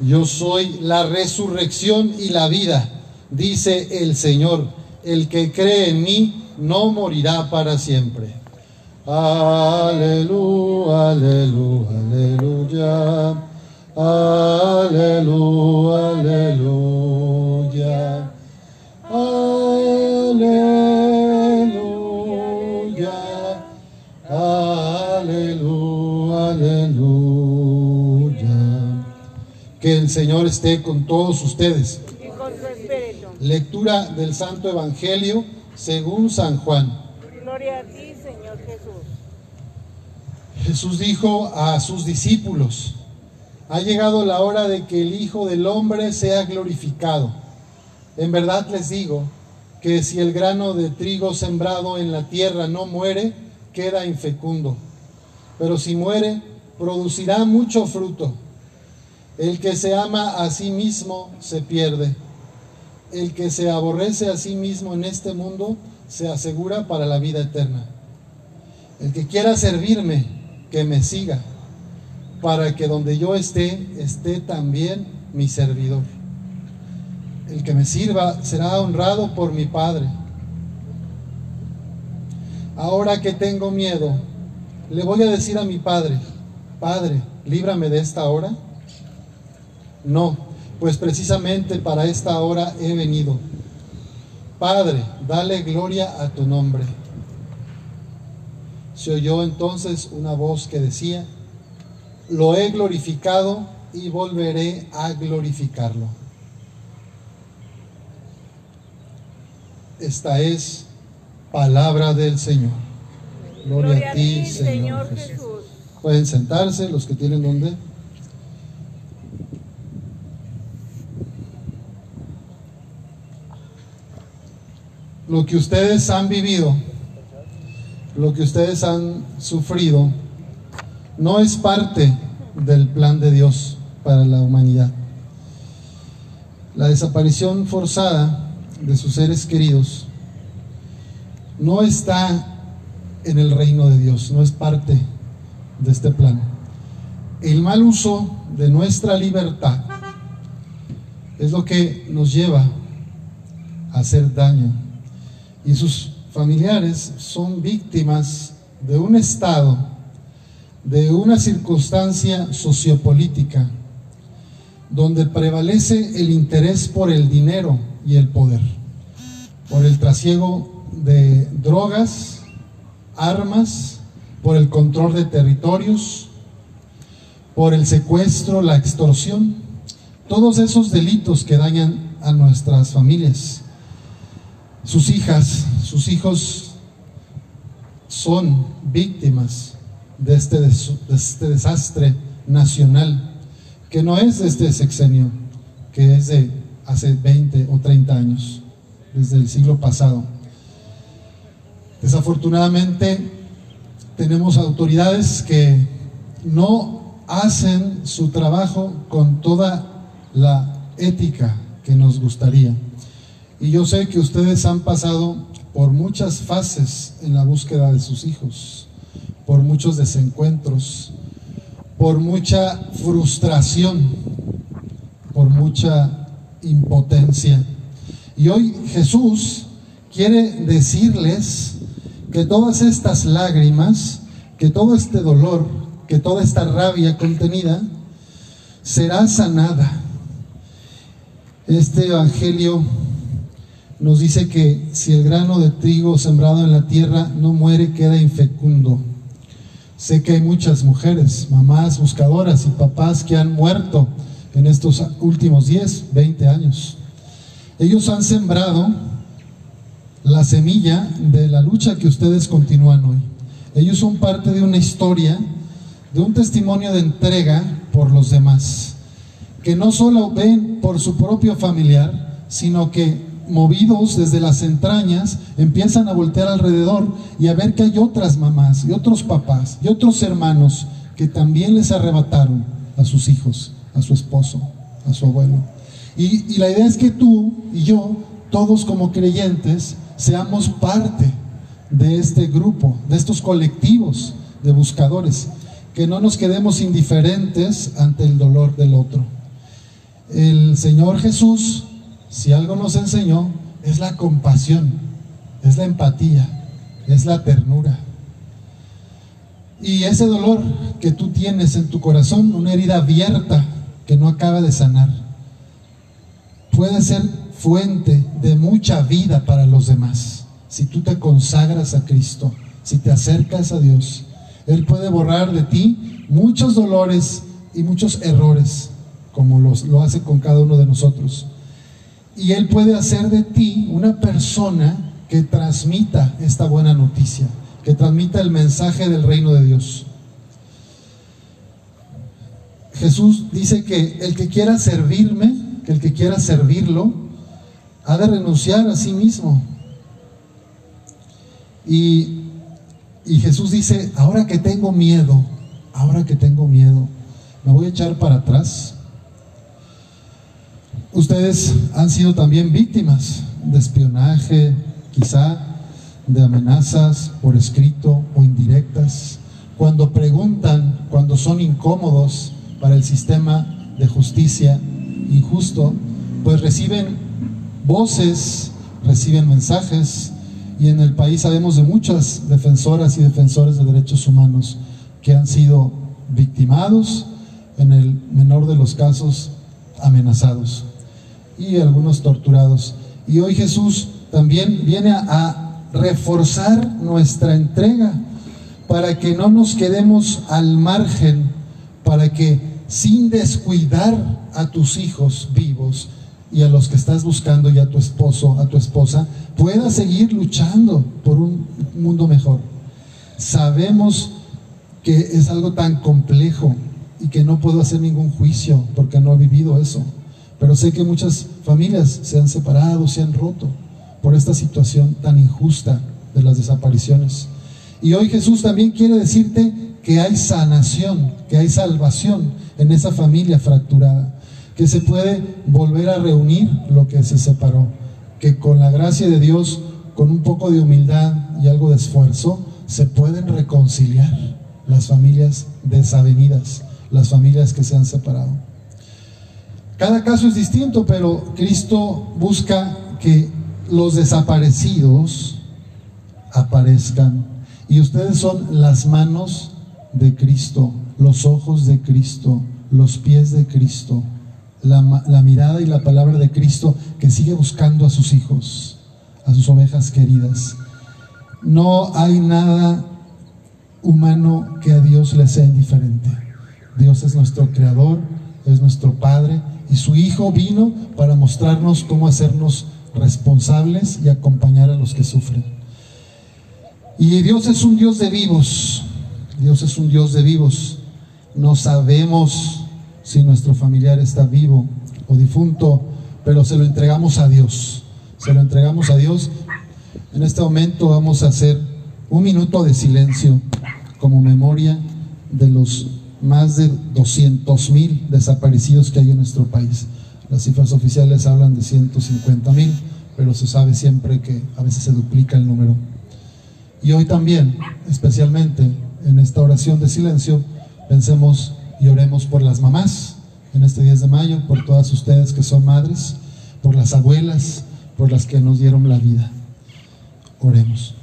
Yo soy la resurrección y la vida, dice el Señor. El que cree en mí no morirá para siempre. Aleluya, aleluya, aleluya. Aleluya, aleluya. Que el Señor esté con todos ustedes. y con su espíritu. Lectura del Santo Evangelio según San Juan. Gloria a ti, Señor Jesús. Jesús dijo a sus discípulos, ha llegado la hora de que el Hijo del Hombre sea glorificado. En verdad les digo que si el grano de trigo sembrado en la tierra no muere, queda infecundo. Pero si muere, producirá mucho fruto. El que se ama a sí mismo se pierde. El que se aborrece a sí mismo en este mundo se asegura para la vida eterna. El que quiera servirme, que me siga, para que donde yo esté, esté también mi servidor. El que me sirva será honrado por mi Padre. Ahora que tengo miedo, le voy a decir a mi Padre, Padre, líbrame de esta hora. No, pues precisamente para esta hora he venido. Padre, dale gloria a tu nombre. Se oyó entonces una voz que decía, lo he glorificado y volveré a glorificarlo. Esta es palabra del Señor. Gloria, a ti, Señor, Jesús. Jesús. Pueden sentarse los que tienen donde. Lo que ustedes han vivido, lo que ustedes han sufrido, no es parte del plan de Dios para la humanidad. La desaparición forzada de sus seres queridos no está en el reino de Dios, no es parte de este plan. El mal uso de nuestra libertad es lo que nos lleva a hacer daño. Y sus familiares son víctimas de un estado, de una circunstancia sociopolítica, donde prevalece el interés por el dinero y el poder, por el trasiego de drogas, armas, por el control de territorios, por el secuestro, la extorsión, todos esos delitos que dañan a nuestras familias. Sus hijas, sus hijos son víctimas de este, de este desastre nacional, que no es de este sexenio, que es de hace 20 o 30 años, desde el siglo pasado. Desafortunadamente, tenemos autoridades que no hacen su trabajo con toda la ética que nos gustaría. Y yo sé que ustedes han pasado por muchas fases en la búsqueda de sus hijos, por muchos desencuentros, por mucha frustración, por mucha impotencia. Y hoy Jesús quiere decirles que todas estas lágrimas, que todo este dolor, que toda esta rabia contenida, será sanada. Este Evangelio nos dice que si el grano de trigo sembrado en la tierra no muere, queda infecundo. Sé que hay muchas mujeres, mamás buscadoras y papás que han muerto en estos últimos 10, 20 años. Ellos han sembrado la semilla de la lucha que ustedes continúan hoy. Ellos son parte de una historia, de un testimonio de entrega por los demás, que no solo ven por su propio familiar, sino que movidos desde las entrañas empiezan a voltear alrededor y a ver que hay otras mamás y otros papás y otros hermanos que también les arrebataron a sus hijos, a su esposo, a su abuelo. Y, y la idea es que tú y yo, todos como creyentes, seamos parte de este grupo, de estos colectivos de buscadores, que no nos quedemos indiferentes ante el dolor del otro. El Señor Jesús, si algo nos enseñó, es la compasión, es la empatía, es la ternura. Y ese dolor que tú tienes en tu corazón, una herida abierta que no acaba de sanar, puede ser fuente de mucha vida para los demás. Si tú te consagras a Cristo, si te acercas a Dios, Él puede borrar de ti muchos dolores y muchos errores, como los, lo hace con cada uno de nosotros. Y Él puede hacer de ti una persona que transmita esta buena noticia que transmita el mensaje del reino de Dios. Jesús dice que el que quiera servirme, que el que quiera servirlo, ha de renunciar a sí mismo. Y, y Jesús dice, ahora que tengo miedo, ahora que tengo miedo, me voy a echar para atrás. Ustedes han sido también víctimas de espionaje, quizá de amenazas por escrito o indirectas, cuando preguntan, cuando son incómodos para el sistema de justicia injusto, pues reciben voces, reciben mensajes y en el país sabemos de muchas defensoras y defensores de derechos humanos que han sido victimados, en el menor de los casos amenazados y algunos torturados. Y hoy Jesús también viene a reforzar nuestra entrega para que no nos quedemos al margen, para que sin descuidar a tus hijos vivos y a los que estás buscando y a tu esposo, a tu esposa, puedas seguir luchando por un mundo mejor. Sabemos que es algo tan complejo y que no puedo hacer ningún juicio porque no he vivido eso, pero sé que muchas familias se han separado, se han roto por esta situación tan injusta de las desapariciones. Y hoy Jesús también quiere decirte que hay sanación, que hay salvación en esa familia fracturada, que se puede volver a reunir lo que se separó, que con la gracia de Dios, con un poco de humildad y algo de esfuerzo, se pueden reconciliar las familias desavenidas, las familias que se han separado. Cada caso es distinto, pero Cristo busca que los desaparecidos aparezcan. Y ustedes son las manos de Cristo, los ojos de Cristo, los pies de Cristo, la, mirada y la palabra de Cristo que sigue buscando a sus hijos, a sus ovejas queridas. No hay nada humano que a Dios le sea indiferente. Dios es nuestro creador, es nuestro Padre y su Hijo vino para mostrarnos cómo hacernos responsables y acompañar a los que sufren. Y Dios es un Dios de vivos, Dios es un Dios de vivos. No sabemos si nuestro familiar está vivo o difunto, pero se lo entregamos a Dios. Se lo entregamos a Dios. En este momento vamos a hacer un minuto de silencio como memoria de los más de 200 mil desaparecidos que hay en nuestro país. Las cifras oficiales hablan de 150 mil, pero se sabe siempre que a veces se duplica el número. Y hoy también, especialmente en esta oración de silencio, pensemos y oremos por las mamás en este 10 de mayo, por todas ustedes que son madres, por las abuelas, por las que nos dieron la vida. Oremos.